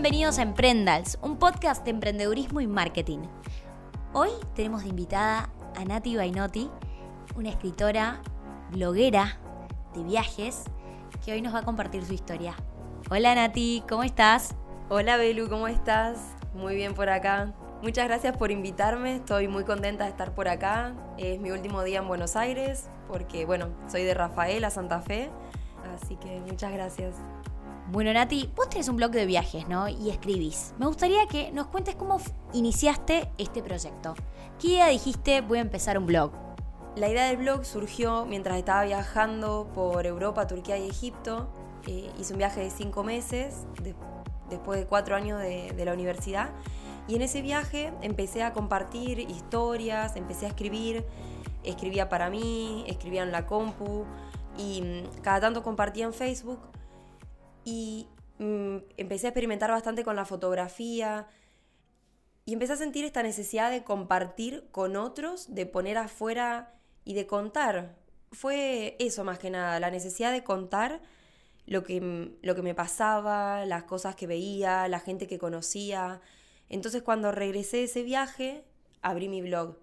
Bienvenidos a Emprendals, un podcast de emprendedurismo y marketing. Hoy tenemos de invitada a Nati Bainotti, una escritora, bloguera de viajes, que hoy nos va a compartir su historia. Hola Nati, ¿cómo estás? Hola Belu, ¿cómo estás? Muy bien por acá. Muchas gracias por invitarme, estoy muy contenta de estar por acá. Es mi último día en Buenos Aires, porque bueno, soy de Rafael a Santa Fe, así que muchas gracias. Bueno, Nati, vos tenés un blog de viajes, ¿no? Y escribís. Me gustaría que nos cuentes cómo iniciaste este proyecto. ¿Qué día dijiste voy a empezar un blog? La idea del blog surgió mientras estaba viajando por Europa, Turquía y Egipto. Eh, hice un viaje de cinco meses, después de cuatro años de, de la universidad. Y en ese viaje empecé a compartir historias, empecé a escribir. Escribía para mí, escribía en la compu y mm, cada tanto compartía en Facebook y mm, empecé a experimentar bastante con la fotografía y empecé a sentir esta necesidad de compartir con otros, de poner afuera y de contar. Fue eso más que nada, la necesidad de contar lo que, lo que me pasaba, las cosas que veía, la gente que conocía. Entonces cuando regresé de ese viaje, abrí mi blog.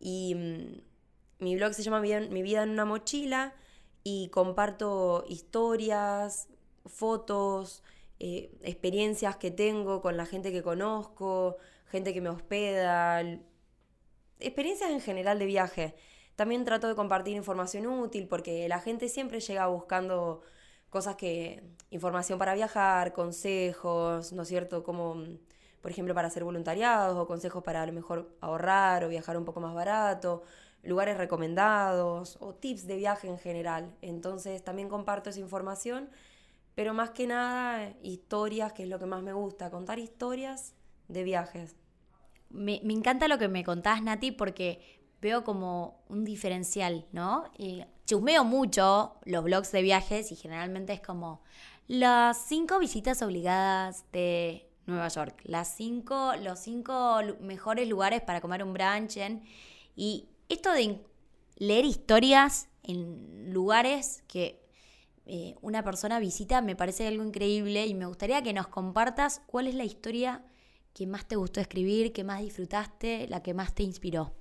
Y mm, mi blog se llama Mi vida en una mochila y comparto historias, fotos, eh, experiencias que tengo con la gente que conozco, gente que me hospeda, experiencias en general de viaje. También trato de compartir información útil porque la gente siempre llega buscando cosas que, información para viajar, consejos, ¿no es cierto? Como, por ejemplo, para hacer voluntariados o consejos para a lo mejor ahorrar o viajar un poco más barato, lugares recomendados o tips de viaje en general. Entonces también comparto esa información pero más que nada historias, que es lo que más me gusta, contar historias de viajes. Me, encanta lo que me contás, Nati, porque veo como un diferencial, ¿no? Y chusmeo mucho los blogs de viajes y generalmente es como las cinco visitas obligadas de Nueva York, las cinco, los cinco mejores lugares para comer un brunch y esto de leer historias en lugares que eh, una persona visita me parece algo increíble y me gustaría que nos compartas cuál es la historia que más te gustó escribir, que más disfrutaste, la que más te inspiró.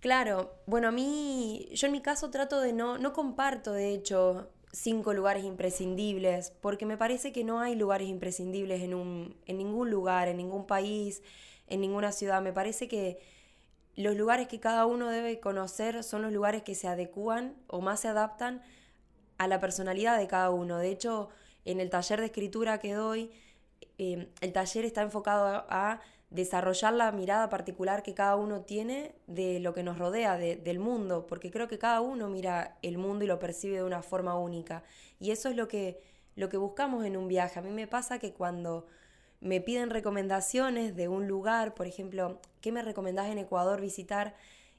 Claro, bueno, a mí, yo en mi caso trato de no, no comparto, de hecho, cinco lugares imprescindibles, porque me parece que no hay lugares imprescindibles en, un, en ningún lugar, en ningún país, en ninguna ciudad. Me parece que los lugares que cada uno debe conocer son los lugares que se adecúan o más se adaptan a la personalidad de cada uno. De hecho, en el taller de escritura que doy, em, el taller está enfocado a, desarrollar la mirada particular que cada uno tiene de lo que nos rodea, del mundo, porque creo que cada uno mira el mundo y lo percibe de una forma única. Y eso es lo que, lo que buscamos en un viaje. A mí me pasa que cuando me piden recomendaciones de un lugar, por ejemplo, ¿qué me recomendás en Ecuador visitar?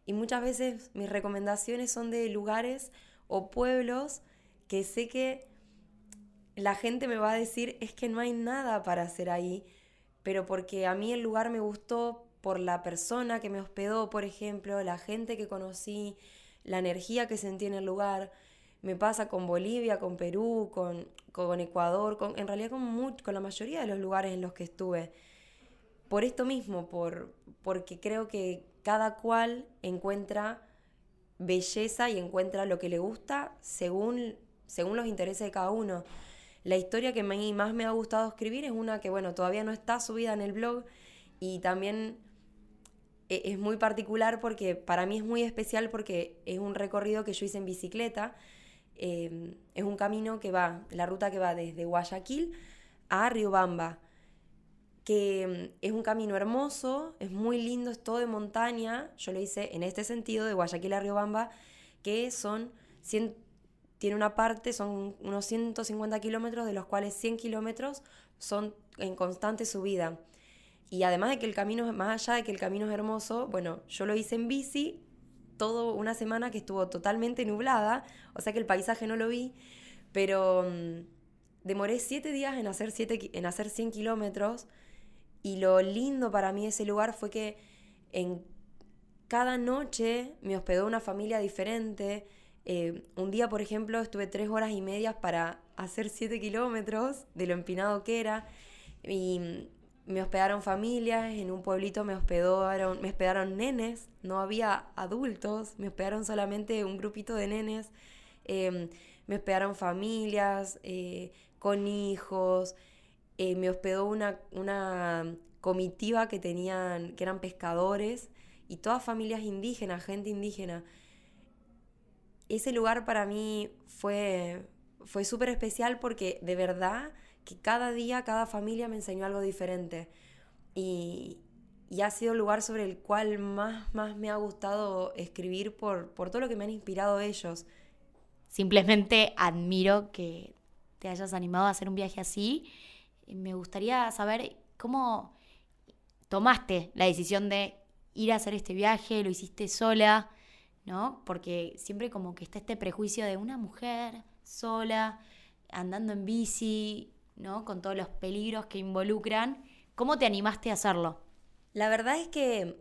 Y muchas veces mis recomendaciones son de lugares o pueblos que sé que la gente me va a decir es que no hay nada para hacer ahí, pero porque a mí el lugar me gustó por la persona que me hospedó, por ejemplo, la gente que conocí, la energía que sentí en el lugar. Me pasa con Bolivia, con Perú, con, con Ecuador, con, en realidad con, con la mayoría de los lugares en los que estuve. Por esto mismo, por, porque creo que cada cual encuentra belleza y encuentra lo que le gusta según según los intereses de cada uno. La historia que más me ha gustado escribir es una que, bueno, todavía no está subida en el blog y también e, es muy particular porque para mí es muy especial porque es un recorrido que yo hice en bicicleta. Em, es un camino que va, la ruta que va desde Guayaquil a Riobamba, que em, es un camino hermoso, es muy lindo, es todo de montaña. Yo lo hice en este sentido, de Guayaquil a Riobamba, que son tiene una parte, son unos 150 kilómetros, de los cuales 100 kilómetros son en constante subida. Y además de que el camino, más allá de que el camino es hermoso, bueno, yo lo hice en bici, todo una semana que estuvo totalmente nublada, o sea que el paisaje no lo vi, pero mm, demoré 7 días en hacer, siete, en hacer 100 kilómetros y lo lindo para mí ese lugar fue que en cada noche me hospedó una familia diferente, eh, un día, por ejemplo, estuve tres horas y media para hacer siete kilómetros de lo empinado que era. Y me hospedaron familias, en un pueblito me hospedaron, me hospedaron nenes, no había adultos, me hospedaron solamente un grupito de nenes, em, me hospedaron familias eh, con hijos, eh, me hospedó una, una comitiva que tenían, que eran pescadores, y todas familias indígenas, gente indígena. Ese lugar para mí fue, fue súper especial porque de verdad que cada día, cada familia me enseñó algo diferente. Y, ha sido el lugar sobre el cual más, más me ha gustado escribir por, por todo lo que me han inspirado ellos. Simplemente admiro que te hayas animado a hacer un viaje así. Me gustaría saber cómo tomaste la decisión de ir a hacer este viaje, lo hiciste sola, ¿no? Porque siempre como que está este prejuicio de una mujer sola, andando en bici, ¿no? Con todos los peligros que involucran. ¿Cómo te animaste a hacerlo? La verdad es que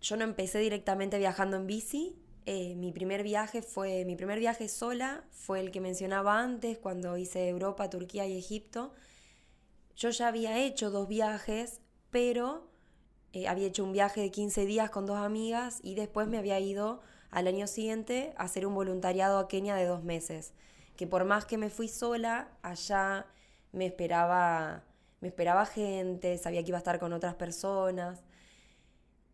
yo no empecé directamente viajando en bici. Eh, mi primer viaje fue, mi primer viaje sola fue el que mencionaba antes, cuando hice Europa, Turquía y Egipto. Yo ya había hecho dos viajes, pero eh, había hecho un viaje de 15 días con dos amigas y después me había ido al año siguiente a hacer un voluntariado a Kenia de dos meses. Que por más que me fui sola, allá me esperaba, me esperaba gente, sabía que iba a estar con otras personas.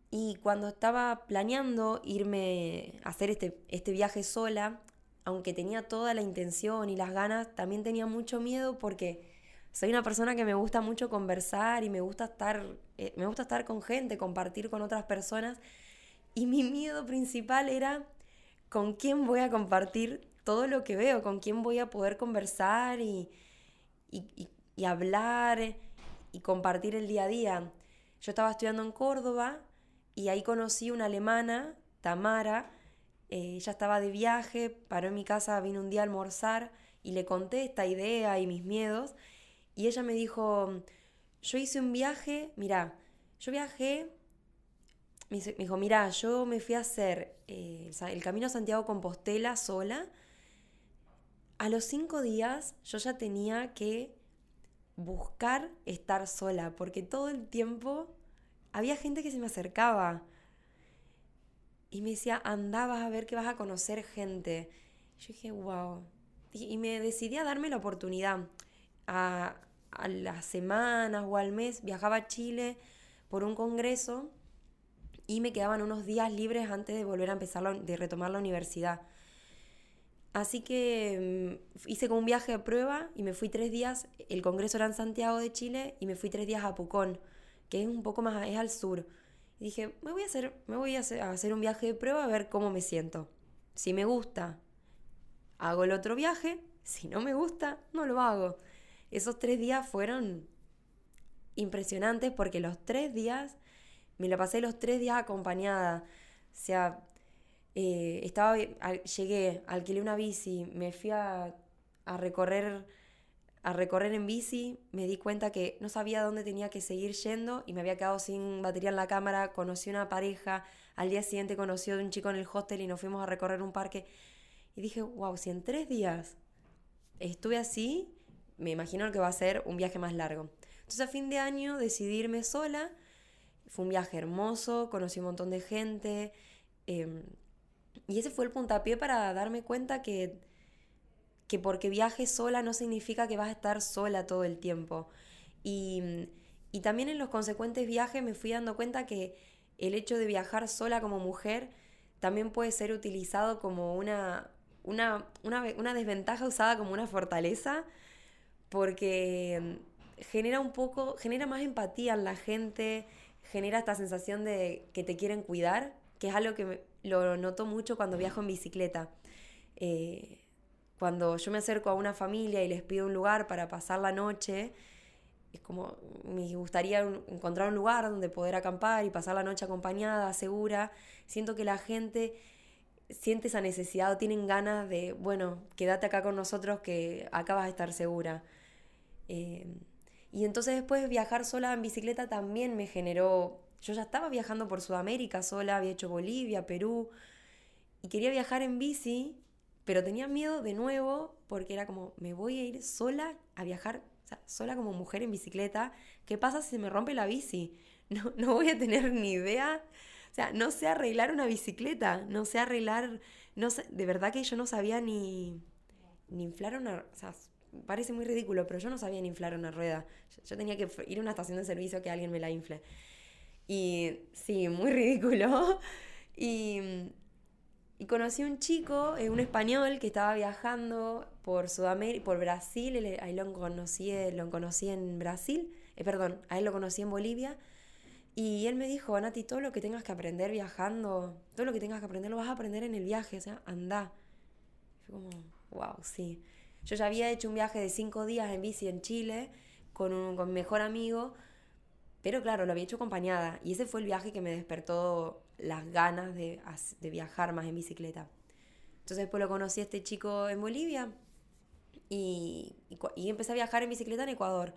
Y cuando estaba planeando irme a hacer este, este viaje sola, aunque tenía toda la intención y las ganas, también tenía mucho miedo porque soy una persona que me gusta mucho conversar y me gusta estar, eh, me gusta estar con gente, compartir con otras personas. Y mi miedo principal era con quién voy a compartir todo lo que veo, con quién voy a poder conversar y, y, hablar y compartir el día a día. Yo estaba estudiando en Córdoba y ahí conocí una alemana, Tamara. Eh, ella estaba de viaje, paró en mi casa, vino un día a almorzar y le conté esta idea y mis miedos. Y ella me dijo, yo hice un viaje, mira, yo viajé, me dijo, mira, yo me fui a hacer eh, el Camino a Santiago Compostela sola a los cinco días yo ya tenía que buscar estar sola, porque todo el tiempo había gente que se me acercaba y me decía, andabas a ver que vas a conocer gente. Yo dije, wow. Y me decidí a darme la oportunidad. A, a las semanas o al mes viajaba a Chile por un congreso y me quedaban unos días libres antes de volver a empezar, de retomar la universidad. Así que mm, hice como un viaje de prueba y me fui tres días, el congreso era en Santiago de Chile y me fui tres días a Pucón, que es un poco más, es al sur. Y dije, me voy a hacer, me voy a hacer, un viaje de prueba a ver cómo me siento. Si me gusta, hago el otro viaje, si no me gusta, no lo hago. Esos tres días fueron impresionantes porque los tres días, me la pasé los tres días acompañada. O sea, eh, estaba, llegué, alquilé una bici, me fui a, recorrer a recorrer en bici, me di cuenta que no sabía dónde tenía que seguir yendo y me había quedado sin batería en la cámara, conocí una pareja, al día siguiente conocí a un chico en el hostel y nos fuimos a recorrer un parque y dije, wow, si en tres días estuve así, me imagino que va a ser un viaje más largo. Entonces a fin de año decidí irme sola, fue un viaje hermoso, conocí un montón de gente, em, y ese fue el puntapié para darme cuenta que, que porque viajes sola no significa que vas a estar sola todo el tiempo. Y, y también en los consecuentes viajes me fui dando cuenta que el hecho de viajar sola como mujer también puede ser utilizado como una, una, una, una desventaja usada como una fortaleza, porque genera un poco, genera más empatía en la gente, genera esta sensación de que te quieren cuidar, que es algo que lo noto mucho cuando viajo en bicicleta. Eh, cuando yo me acerco a una familia y les pido un lugar para pasar la noche, es como me gustaría encontrar un lugar donde poder acampar y pasar la noche acompañada, segura. Siento que la gente siente esa necesidad o tienen ganas de, bueno, quédate acá con nosotros que acá vas a estar segura. Eh, y entonces después viajar sola en bicicleta también me generó yo ya estaba viajando por Sudamérica sola, había hecho Bolivia, Perú, y quería viajar en bici, pero tenía miedo de nuevo porque era como, me voy a ir sola a viajar O sea, sola como mujer en bicicleta, ¿qué pasa si se me rompe la bici? No, no voy a tener ni idea. O sea, no sé arreglar una bicicleta, no sé arreglar, no sé, de verdad que yo no sabía ni, ni inflar una, parece muy ridículo, pero yo no sabía inflar una rueda. Yo, tenía que ir a una estación de servicio que alguien me la infle. Y sí, muy ridículo. Y, y conocí un chico, eh, un español, que estaba viajando por Sudamérica, por Brasil, ahí lo conocí, lo conocí en Brasil, eh, perdón, a él lo conocí en Bolivia, y él me dijo, Nati, todo lo que tengas que aprender viajando, todo lo que tengas que aprender lo vas a aprender en el viaje, o sea, anda. Fue como, wow, sí. Yo ya había hecho un viaje de cinco días en bici en Chile con, un, con mi mejor amigo, pero claro, lo había hecho acompañada, y ese fue el viaje que me despertó las ganas de, de viajar más en bicicleta. Entonces después lo conocí a este chico en Bolivia y, y, empecé a viajar en bicicleta en Ecuador.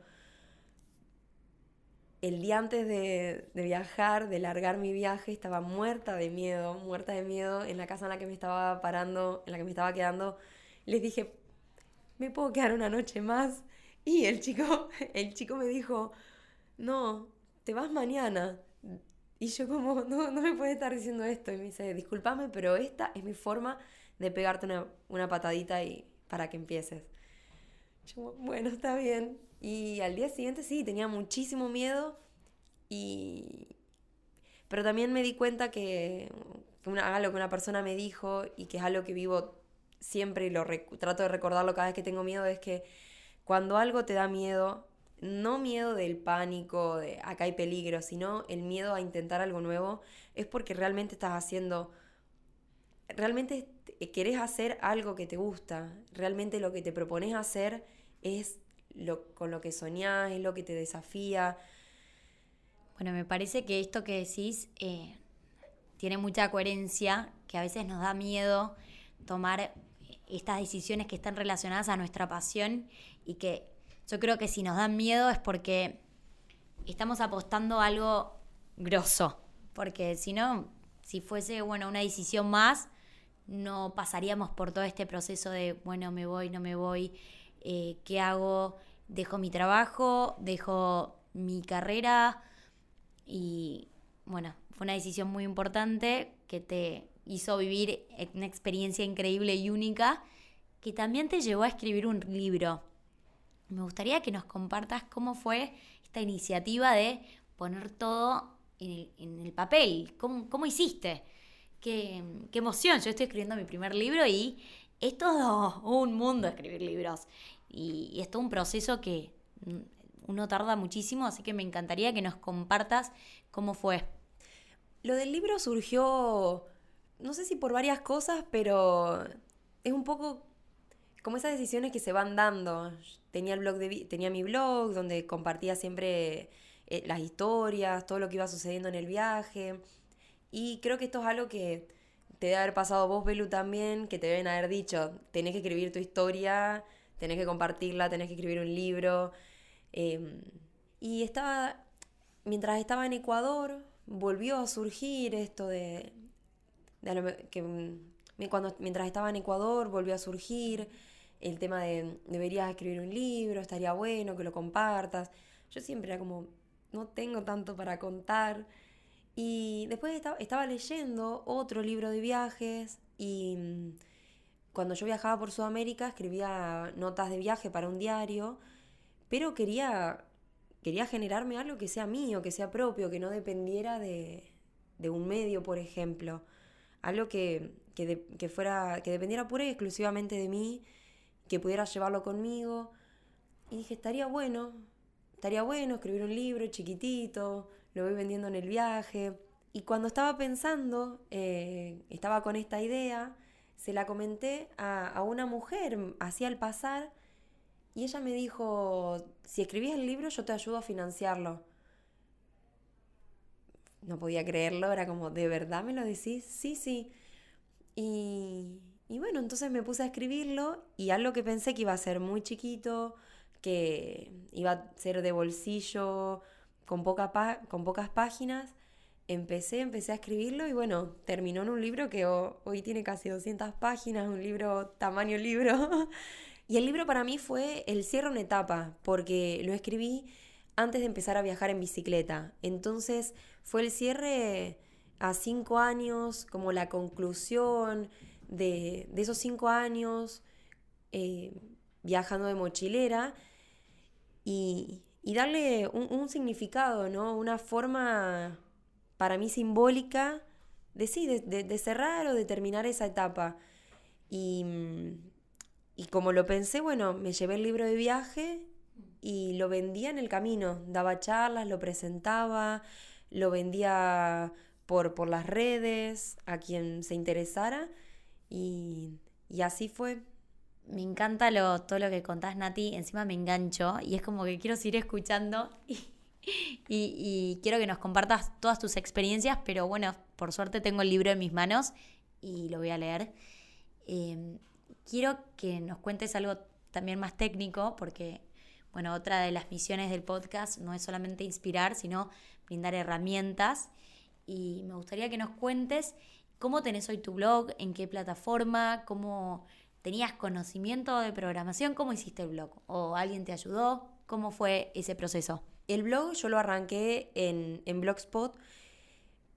El día antes de, de, viajar, de largar mi viaje, estaba muerta de miedo, muerta de miedo en la casa en la que me estaba parando, en la que me estaba quedando. Les dije, ¿me puedo quedar una noche más? Y el chico, el chico me dijo, no, te vas mañana. Y yo como, no, no me puede estar diciendo esto. Y me dice, discúlpame, pero esta es mi forma de pegarte una, patadita y para que empieces. Yo, bueno, está bien. Y al día siguiente sí, tenía muchísimo miedo. Y... Pero también me di cuenta que, que una, que una persona me dijo y que es algo que vivo siempre lo trato de recordarlo cada vez que tengo miedo, es que cuando algo te da miedo, no miedo del pánico, de acá hay peligro, sino el miedo a intentar algo nuevo, es porque realmente estás haciendo, realmente querés hacer algo que te gusta, realmente lo que te propones hacer es lo, con lo que soñás, es lo que te desafía. Bueno, me parece que esto que decís eh, tiene mucha coherencia, que a veces nos da miedo tomar estas decisiones que están relacionadas a nuestra pasión y que yo creo que si nos dan miedo es porque estamos apostando a algo grosso. Porque si no, si fuese bueno, una decisión más, no pasaríamos por todo este proceso de, bueno, me voy, no me voy, eh, ¿qué hago? Dejo mi trabajo, dejo mi carrera y bueno, fue una decisión muy importante que te hizo vivir una experiencia increíble y única que también te llevó a escribir un libro. Me gustaría que nos compartas cómo fue esta iniciativa de poner todo en el, papel. ¿Cómo, hiciste? Qué, emoción. Yo estoy escribiendo mi primer libro y es todo un mundo escribir libros. Y, es todo un proceso que uno tarda muchísimo, así que me encantaría que nos compartas cómo fue. Lo del libro surgió, no sé si por varias cosas, pero es un poco como esas decisiones que se van dando. Tenía, el blog de, tenía mi blog donde compartía siempre eh, las historias, todo lo que iba sucediendo en el viaje. Y creo que esto es algo que te debe haber pasado vos, Belu, también, que te deben haber dicho, tenés que escribir tu historia, tenés que compartirla, tenés que escribir un libro. Em, y estaba, mientras estaba en Ecuador, volvió a surgir esto de, que mm, cuando, mientras estaba en Ecuador volvió a surgir el tema de deberías escribir un libro, estaría bueno que lo compartas. Yo siempre era como, no tengo tanto para contar. Y después estaba, leyendo otro libro de viajes y mm, cuando yo viajaba por Sudamérica escribía notas de viaje para un diario, pero quería, quería generarme algo que sea mío, que sea propio, que no dependiera de, de un medio, por ejemplo. Algo que, que, fuera, que dependiera pura y exclusivamente de mí que pudiera llevarlo conmigo. Y dije, estaría bueno, estaría bueno escribir un libro chiquitito, lo voy vendiendo en el viaje. Y cuando estaba pensando, eh, estaba con esta idea, se la comenté a, una mujer, así al pasar, y ella me dijo, si escribís el libro yo te ayudo a financiarlo. No podía creerlo, era como, ¿de verdad me lo decís? Sí, sí. Y, y bueno, entonces me puse a escribirlo y algo que pensé que iba a ser muy chiquito, que iba a ser de bolsillo, con, con pocas páginas, empecé, empecé a escribirlo y bueno, terminó en un libro que hoy tiene casi 200 páginas, un libro tamaño libro. Y el libro para mí fue el cierre una etapa, porque lo escribí antes de empezar a viajar en bicicleta. Entonces fue el cierre a cinco años, como la conclusión de, esos cinco años eh, viajando de mochilera y, darle un, significado, ¿no? Una forma para mí simbólica de de, cerrar o de terminar esa etapa. Y, y como lo pensé, bueno, me llevé el libro de viaje y lo vendía en el camino. Daba charlas, lo presentaba, lo vendía por, por las redes, a quien se interesara. Y, así fue. Me encanta lo, todo lo que contás, Nati. Encima me engancho y es como que quiero seguir escuchando y, quiero que nos compartas todas tus experiencias, pero bueno, por suerte tengo el libro en mis manos y lo voy a leer. Em, quiero que nos cuentes algo también más técnico, porque bueno, otra de las misiones del podcast no es solamente inspirar, sino brindar herramientas y me gustaría que nos cuentes cómo tenés hoy tu blog, en qué plataforma, cómo tenías conocimiento de programación, cómo hiciste el blog o alguien te ayudó, cómo fue ese proceso. El blog yo lo arranqué en, en Blogspot,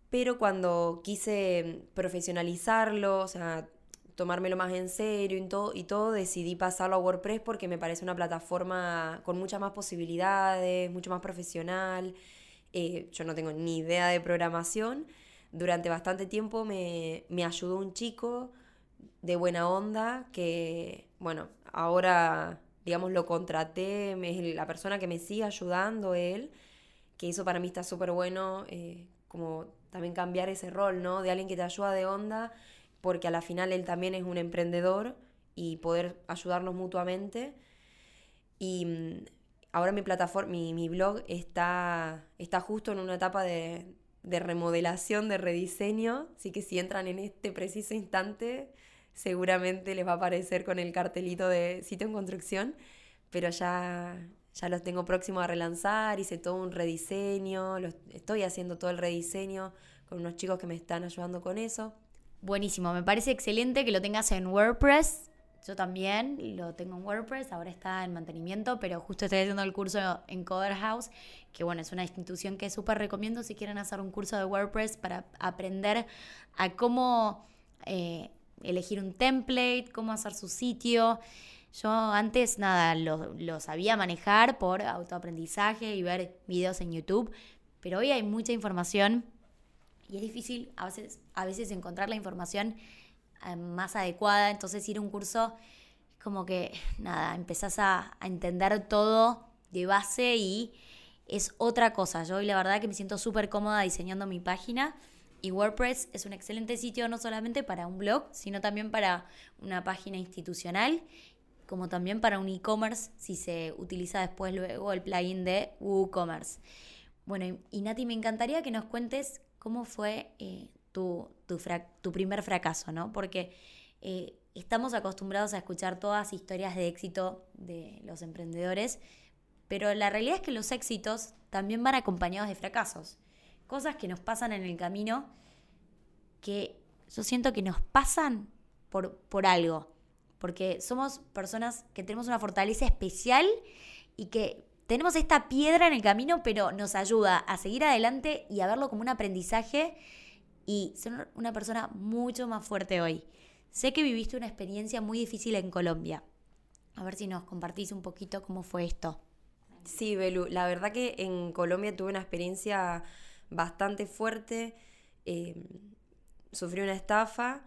pero cuando quise profesionalizarlo, o sea, tomármelo más en serio y todo, y todo, decidí pasarlo a WordPress porque me parece una plataforma con muchas más posibilidades, mucho más profesional. Eh, yo no tengo ni idea de programación. Durante bastante tiempo me, ayudó un chico de buena onda que, bueno, ahora, digamos, lo contraté, es la persona que me sigue ayudando, él, que eso para mí está súper bueno, eh, como también cambiar ese rol, ¿no? De alguien que te ayuda de onda, porque a la final él también es un emprendedor y poder ayudarnos mutuamente. Y mm, ahora mi plataforma, mi, blog está, está justo en una etapa de, remodelación, de rediseño, así que si entran en este preciso instante, seguramente les va a aparecer con el cartelito de sitio en construcción, pero ya, ya los tengo próximos a relanzar, hice todo un rediseño, estoy haciendo todo el rediseño con unos chicos que me están ayudando con eso. Buenísimo, me parece excelente que lo tengas en WordPress yo también lo tengo en WordPress, ahora está en mantenimiento, pero justo estoy haciendo el curso en Coder House, que bueno, es una institución que súper recomiendo si quieren hacer un curso de WordPress para aprender a cómo eh, elegir un template, cómo hacer su sitio. Yo antes nada, lo, lo sabía manejar por autoaprendizaje y ver videos en YouTube, pero hoy hay mucha información y es difícil a veces, a veces encontrar la información más adecuada. Entonces ir a un curso como que, nada, empezás a, entender todo de base y es otra cosa. Yo hoy la verdad que me siento súper cómoda diseñando mi página y WordPress es un excelente sitio no solamente para un blog, sino también para una página institucional, como también para un e-commerce si se utiliza después luego el plugin de WooCommerce. Bueno, y Nati, me encantaría que nos cuentes cómo fue eh, tu, tu, primer fracaso, ¿no? Porque eh, estamos acostumbrados a escuchar todas historias de éxito de los emprendedores, pero la realidad es que los éxitos también van acompañados de fracasos. Cosas que nos pasan en el camino que yo siento que nos pasan por, por algo. Porque somos personas que tenemos una fortaleza especial y que tenemos esta piedra en el camino, pero nos ayuda a seguir adelante y a verlo como un aprendizaje y ser una persona mucho más fuerte hoy. Sé que viviste una experiencia muy difícil en Colombia. A ver si nos compartís un poquito cómo fue esto. Sí, Belu, la verdad que en Colombia tuve una experiencia bastante fuerte. Em, sufrí una estafa.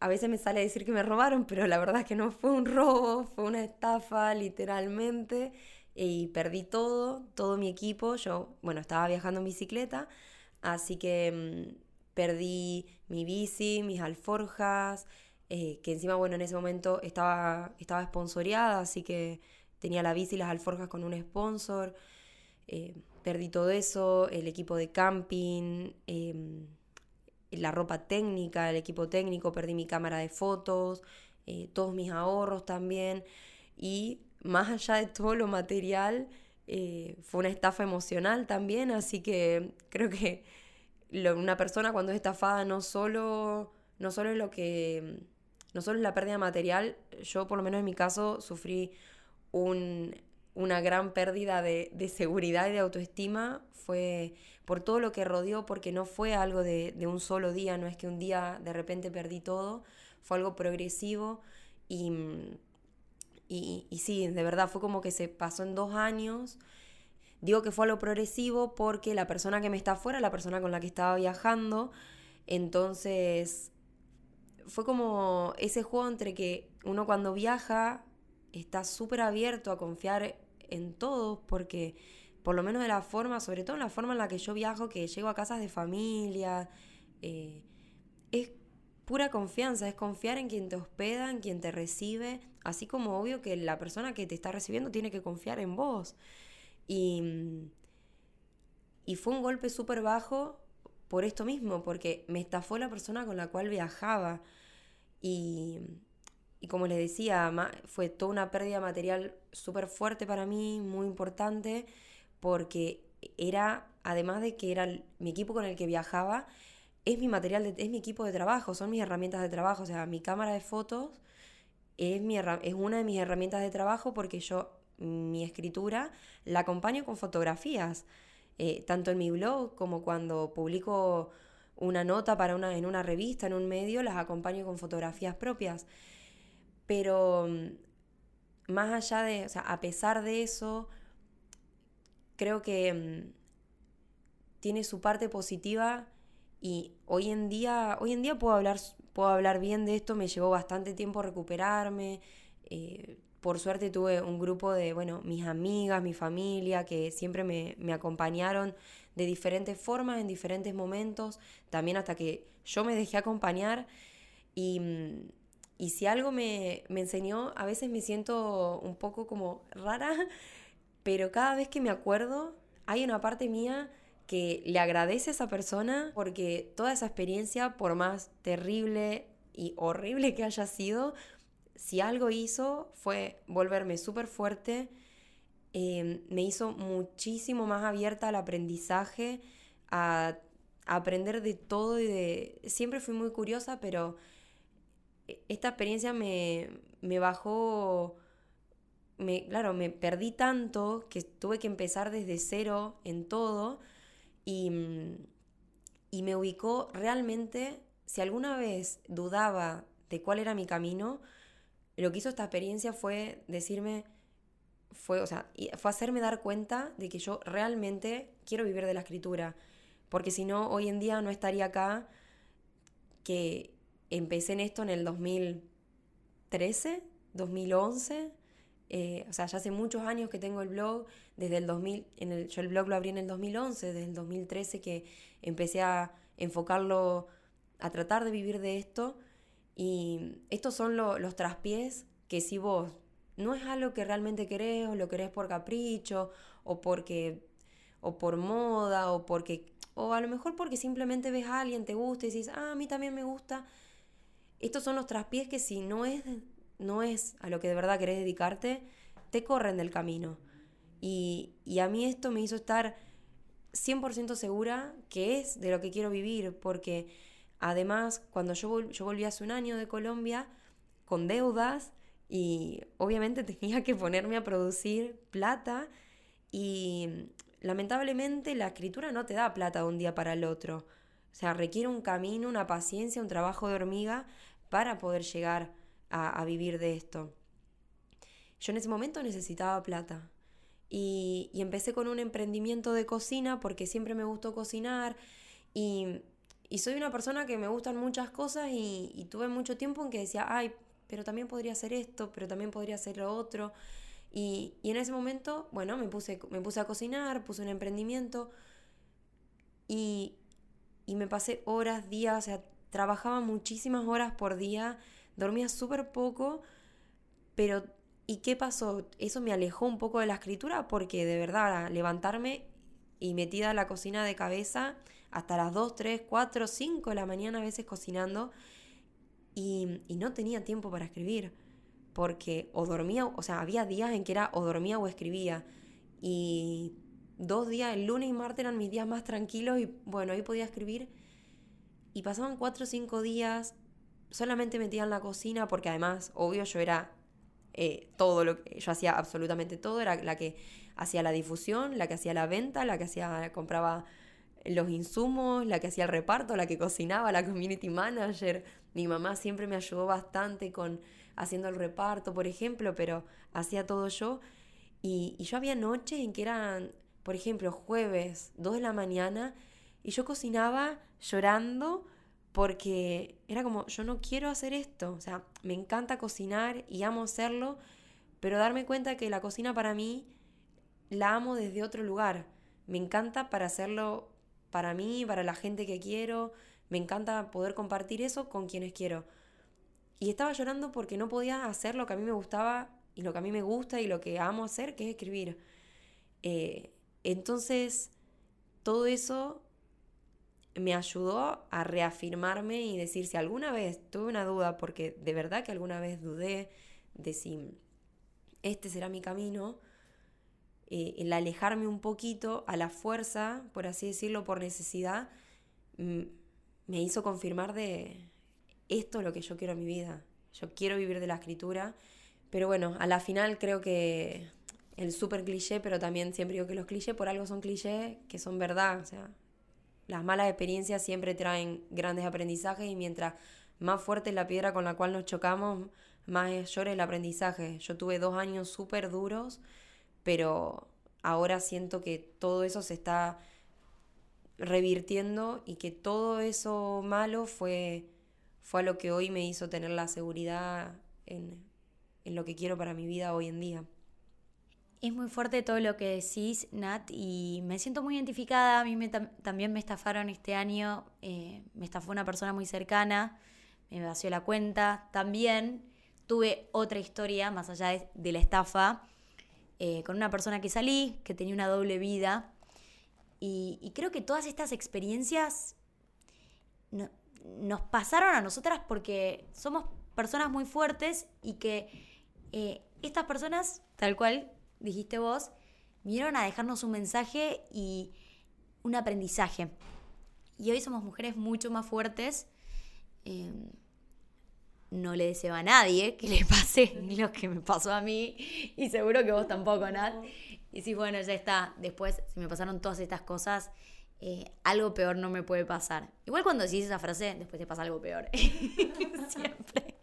A veces me sale a decir que me robaron, pero la verdad es que no fue un robo, fue una estafa literalmente. Y perdí todo, todo mi equipo. Yo, bueno, estaba viajando en bicicleta, así que em, perdí mi bici, mis alforjas, eh, que encima, bueno, en ese momento estaba, estaba sponsoreada, así que tenía la bici y las alforjas con un sponsor. Eh, perdí todo eso, el equipo de camping, em, la ropa técnica, el equipo técnico, perdí mi cámara de fotos, eh, todos mis ahorros también. Y más allá de todo lo material, fue una estafa emocional también, así que creo que una persona cuando es estafada no solo, no solo es lo que, no solo es la pérdida material, yo por lo menos en mi caso sufrí una gran pérdida de, seguridad y de autoestima, fue por todo lo que rodeó, porque no fue algo de, un solo día, no es que un día de repente perdí todo, fue algo progresivo y, y, y sí, de verdad fue como que se pasó en dos años. Digo que fue algo progresivo porque la persona que me está afuera, la persona con la que estaba viajando, entonces fue como ese juego entre que uno cuando viaja está súper abierto a confiar en todos porque por lo menos de la forma, sobre todo en la forma en la que yo viajo, que llego a casas de familia, eh, es pura confianza, es confiar en quien te hospeda, en quien te recibe, así como obvio que la persona que te está recibiendo tiene que confiar en vos. Y, y fue un golpe súper bajo por esto mismo, porque me estafó la persona con la cual viajaba. Y, y como les decía, fue toda una pérdida material súper fuerte para mí, muy importante, porque era, además de que era mi equipo con el que viajaba, es mi material, de, es mi equipo de trabajo, son mis herramientas de trabajo, o sea, mi cámara de fotos es, mi, es una de mis herramientas de trabajo porque yo mi escritura la acompaño con fotografías, eh, tanto en mi blog como cuando publico una nota para una, en una revista, en un medio, las acompaño con fotografías propias. Pero mm, más allá de, o sea, a pesar de eso, creo que mm, tiene su parte positiva y hoy en día, hoy en día puedo hablar, puedo hablar bien de esto, me llevó bastante tiempo recuperarme. Eh, por suerte tuve un grupo de, bueno, mis amigas, mi familia, que siempre me, acompañaron de diferentes formas, en diferentes momentos, también hasta que yo me dejé acompañar. Y, y si algo me, me enseñó, a veces me siento un poco como rara, pero cada vez que me acuerdo, hay una parte mía que le agradece a esa persona porque toda esa experiencia, por más terrible y horrible que haya sido, si algo hizo fue volverme súper fuerte, em, me hizo muchísimo más abierta al aprendizaje, a, aprender de todo y de... Siempre fui muy curiosa, pero esta experiencia me, me bajó... Me, claro, me perdí tanto que tuve que empezar desde cero en todo y, y me ubicó realmente, si alguna vez dudaba de cuál era mi camino, lo que hizo esta experiencia fue decirme, fue, o sea, fue hacerme dar cuenta de que yo realmente quiero vivir de la escritura. Porque si no, hoy en día no estaría acá, que empecé en esto en el 2013, 2011. Eh, o sea, ya hace muchos años que tengo el blog, desde el 2000, en el, yo el blog lo abrí en el 2011, desde el 2013 que empecé a enfocarlo, a tratar de vivir de esto. Y estos son los traspiés que si vos no es algo que realmente querés o lo querés por capricho o porque o por moda o porque o a lo mejor porque simplemente ves a alguien te gusta y dices, "Ah, a mí también me gusta." Estos son los traspiés que si no es no es a lo que de verdad querés dedicarte, te corren del camino. Y, y a mí esto me hizo estar 100% segura que es de lo que quiero vivir, porque Además, cuando yo, volví hace un año de Colombia con deudas y obviamente tenía que ponerme a producir plata y lamentablemente la escritura no te da plata de un día para el otro. O sea, requiere un camino, una paciencia, un trabajo de hormiga para poder llegar a, a vivir de esto. Yo en ese momento necesitaba plata. Y, y, empecé con un emprendimiento de cocina porque siempre me gustó cocinar y y soy una persona que me gustan muchas cosas y, tuve mucho tiempo en que decía, ay, pero también podría hacer esto, pero también podría hacer lo otro. Y, en ese momento, bueno, me puse, me puse a cocinar, puse un emprendimiento y, y me pasé horas, días, o sea, trabajaba muchísimas horas por día, dormía súper poco, pero ¿y qué pasó? Eso me alejó un poco de la escritura porque de verdad levantarme y metida a la cocina de cabeza hasta las 2, 3, 4, 5 de la mañana a veces cocinando y, no tenía tiempo para escribir porque o dormía, o sea, había días en que era o dormía o escribía y dos días, el lunes y martes eran mis días más tranquilos y bueno, ahí podía escribir y pasaban cuatro o cinco días solamente metía en la cocina porque además, obvio, yo era eh, todo lo que yo hacía absolutamente todo, era la que hacía la difusión, la que hacía la venta, la que hacía, compraba los insumos, la que hacía el reparto, la que cocinaba, la community manager. Mi mamá siempre me ayudó bastante con haciendo el reparto, por ejemplo, pero hacía todo yo. Y, y yo había noches en que eran, por ejemplo, jueves, 2 de la mañana, y yo cocinaba llorando porque era como, yo no quiero hacer esto, o sea, me encanta cocinar y amo hacerlo, pero darme cuenta que la cocina para mí la amo desde otro lugar. Me encanta para hacerlo para mí, para la gente que quiero, me encanta poder compartir eso con quienes quiero. Y estaba llorando porque no podía hacer lo que a mí me gustaba y lo que a mí me gusta y lo que amo hacer, que es escribir. Eh, entonces, todo eso me ayudó a reafirmarme y decir si alguna vez tuve una duda, porque de verdad que alguna vez dudé de si este será mi camino, eh, el alejarme un poquito a la fuerza, por así decirlo, por necesidad, me hizo confirmar de esto es lo que yo quiero en mi vida. Yo quiero vivir de la escritura, pero bueno, a la final creo que el súper cliché, pero también siempre digo que los clichés por algo son clichés, que son verdad, o sea, las malas experiencias siempre traen grandes aprendizajes y mientras más fuerte es la piedra con la cual nos chocamos, más llora el aprendizaje. Yo tuve dos años súper duros, pero ahora siento que todo eso se está revirtiendo y que todo eso malo fue, fue a lo que hoy me hizo tener la seguridad en, en lo que quiero para mi vida hoy en día. Es muy fuerte todo lo que decís, Nat, y me siento muy identificada. A mí también me estafaron este año, eh, me estafó una persona muy cercana, me vació la cuenta. También tuve otra historia, más allá de, la estafa, eh, con una persona que salí, que tenía una doble vida. Y, creo que todas estas experiencias nos pasaron a nosotras porque somos personas muy fuertes y que eh, estas personas, tal cual dijiste vos, vinieron a dejarnos un mensaje y un aprendizaje. Y hoy somos mujeres mucho más fuertes. Em, no le deseo a nadie que le pase lo que me pasó a mí y seguro que vos tampoco, Nat. Y si bueno, ya está. Después, si me pasaron todas estas cosas, eh, algo peor no me puede pasar. Igual cuando decís esa frase, después te pasa algo peor. Siempre.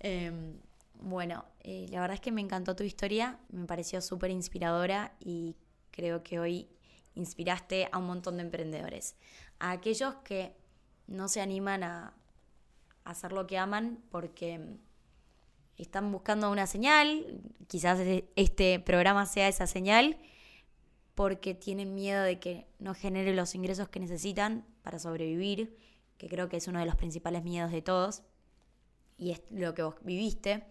Em, bueno, eh, la verdad es que me encantó tu historia, me pareció súper inspiradora y creo que hoy inspiraste a un montón de emprendedores. A aquellos que no se animan a, hacer lo que aman porque están buscando una señal, quizás este programa sea esa señal, porque tienen miedo de que no genere los ingresos que necesitan para sobrevivir, que creo que es uno de los principales miedos de todos, y es lo que vos viviste.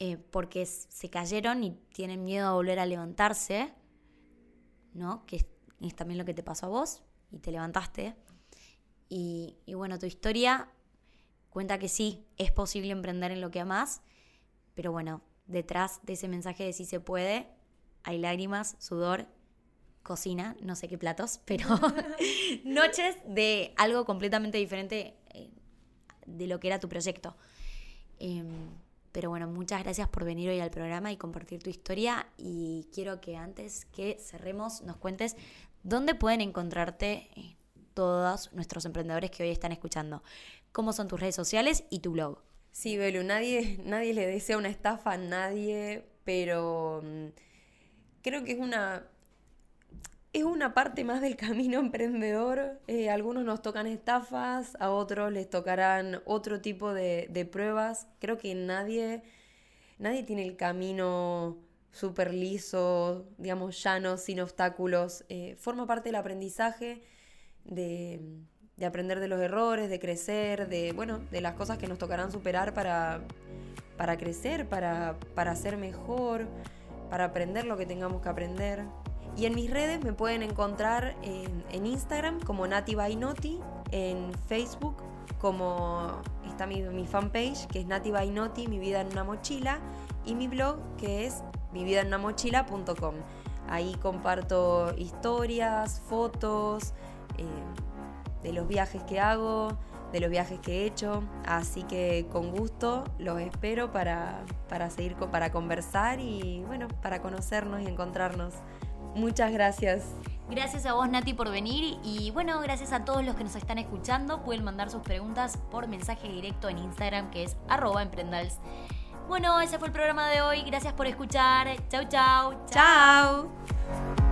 Eh, porque se cayeron y tienen miedo a volver a levantarse, ¿no? Que es, también lo que te pasó a vos y te levantaste. Y, bueno, tu historia cuenta que sí, es posible emprender en lo que amas, pero bueno, detrás de ese mensaje de sí se puede, hay lágrimas, sudor, cocina, no sé qué platos, pero noches de algo completamente diferente eh, de lo que era tu proyecto. Em, pero bueno, muchas gracias por venir hoy al programa y compartir tu historia. Y quiero que antes que cerremos nos cuentes dónde pueden encontrarte eh, todos nuestros emprendedores que hoy están escuchando. ¿Cómo son tus redes sociales y tu blog? Sí, Belu, nadie, nadie le desea una estafa a nadie, pero mm, creo que es una es una parte más del camino emprendedor. Eh, algunos nos tocan estafas, a otros les tocarán otro tipo de, pruebas. Creo que nadie, nadie tiene el camino súper liso, digamos, llano, sin obstáculos. Eh, forma parte del aprendizaje, de, aprender de los errores, de crecer, de, bueno, de las cosas que nos tocarán superar para, para crecer, para, para ser mejor, para aprender lo que tengamos que aprender. Y en mis redes me pueden encontrar en, Instagram como Nati by en Facebook como está mi, mi, fanpage que es Nati by mi vida en una mochila, y mi blog que es mochila.com Ahí comparto historias, fotos eh, de los viajes que hago, de los viajes que he hecho, así que con gusto los espero para, para seguir, para conversar y bueno, para conocernos y encontrarnos. Muchas gracias. Gracias a vos, Nati, por venir. Y bueno, gracias a todos los que nos están escuchando. Pueden mandar sus preguntas por mensaje directo en Instagram, que es arroba emprendals. Bueno, ese fue el programa de hoy. Gracias por escuchar. Chau, chau. Chau.